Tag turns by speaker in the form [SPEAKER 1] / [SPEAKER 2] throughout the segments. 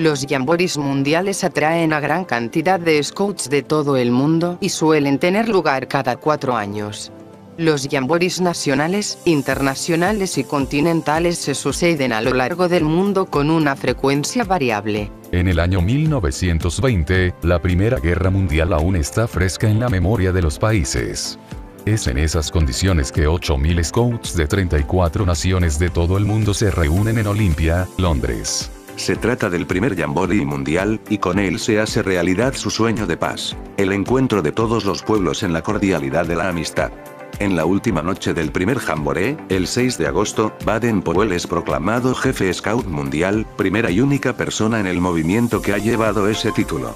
[SPEAKER 1] Los jamborees mundiales atraen a gran cantidad de scouts de todo el mundo y suelen tener lugar cada cuatro años. Los jamborees nacionales, internacionales y continentales se suceden a lo largo del mundo con una frecuencia variable.
[SPEAKER 2] En el año 1920, la Primera Guerra Mundial aún está fresca en la memoria de los países. Es en esas condiciones que 8.000 scouts de 34 naciones de todo el mundo se reúnen en Olimpia, Londres.
[SPEAKER 3] Se trata del primer Jamboree mundial, y con él se hace realidad su sueño de paz. El encuentro de todos los pueblos en la cordialidad de la amistad. En la última noche del primer Jamboree, el 6 de agosto, Baden-Powell es proclamado jefe scout mundial, primera y única persona en el movimiento que ha llevado ese título.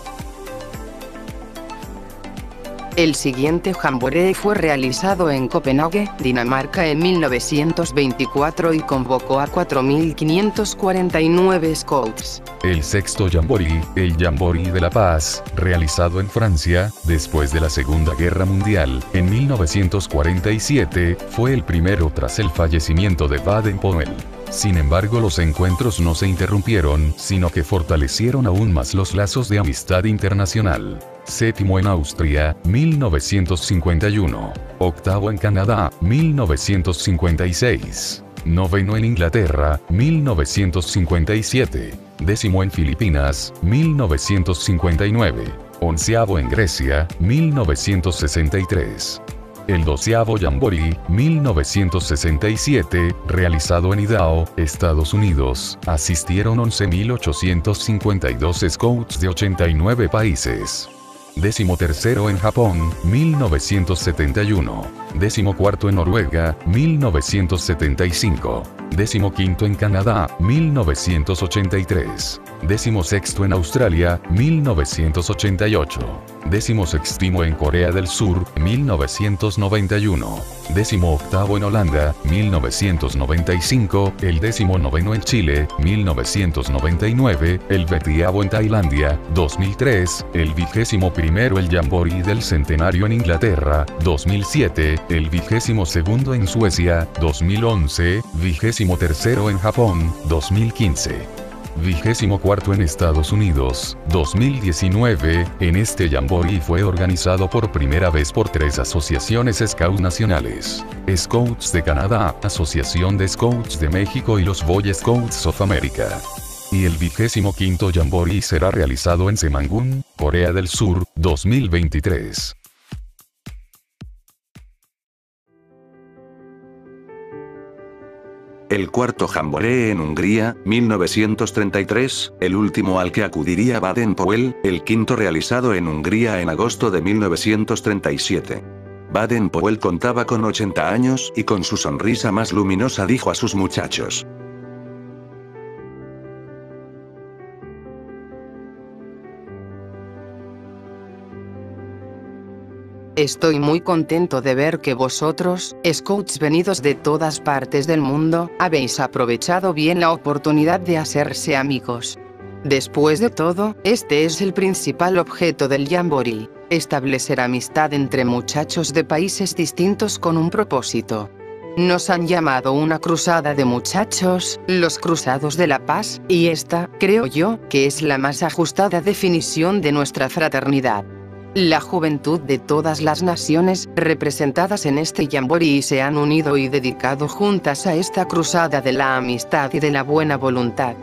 [SPEAKER 1] El siguiente jamboree fue realizado en Copenhague, Dinamarca en 1924 y convocó a 4.549 scouts.
[SPEAKER 2] El sexto Jamboree, el Jamboree de la Paz, realizado en Francia, después de la Segunda Guerra Mundial, en 1947, fue el primero tras el fallecimiento de Baden-Powell. Sin embargo los encuentros no se interrumpieron, sino que fortalecieron aún más los lazos de amistad internacional. Séptimo en Austria, 1951. Octavo en Canadá, 1956. Noveno en Inglaterra, 1957. Décimo en Filipinas, 1959. Onceavo en Grecia, 1963. El doceavo Jamboree, 1967, realizado en Idaho, Estados Unidos, asistieron 11.852 scouts de 89 países. Décimo tercero en Japón, 1971. Décimo cuarto en Noruega, 1975. Décimo quinto en Canadá, 1983. Décimo sexto en Australia, 1988. Décimo sextimo en Corea del Sur, 1991. Décimo octavo en Holanda, 1995. El décimo noveno en Chile, 1999. El veintiavo en Tailandia, 2003. El vigésimo primero el Jamboree del Centenario en Inglaterra, 2007. El vigésimo segundo en Suecia, 2011. Vigésimo tercero en Japón, 2015 vigésimo cuarto en Estados Unidos, 2019, en este Jamboree fue organizado por primera vez por tres asociaciones Scouts nacionales. Scouts de Canadá, Asociación de Scouts de México y los Boy Scouts of America. Y el vigésimo quinto Jamboree será realizado en Semangun, Corea del Sur, 2023.
[SPEAKER 3] El cuarto Jamboree en Hungría, 1933, el último al que acudiría Baden-Powell, el quinto realizado en Hungría en agosto de 1937. Baden-Powell contaba con 80 años y con su sonrisa más luminosa dijo a sus muchachos,
[SPEAKER 1] Estoy muy contento de ver que vosotros, scouts venidos de todas partes del mundo, habéis aprovechado bien la oportunidad de hacerse amigos. Después de todo, este es el principal objeto del Jamboree, establecer amistad entre muchachos de países distintos con un propósito. Nos han llamado una cruzada de muchachos, los Cruzados de la Paz, y esta, creo yo, que es la más ajustada definición de nuestra fraternidad. La juventud de todas las naciones, representadas en este Jamboree se han unido y dedicado juntas a esta cruzada de la amistad y de la buena voluntad.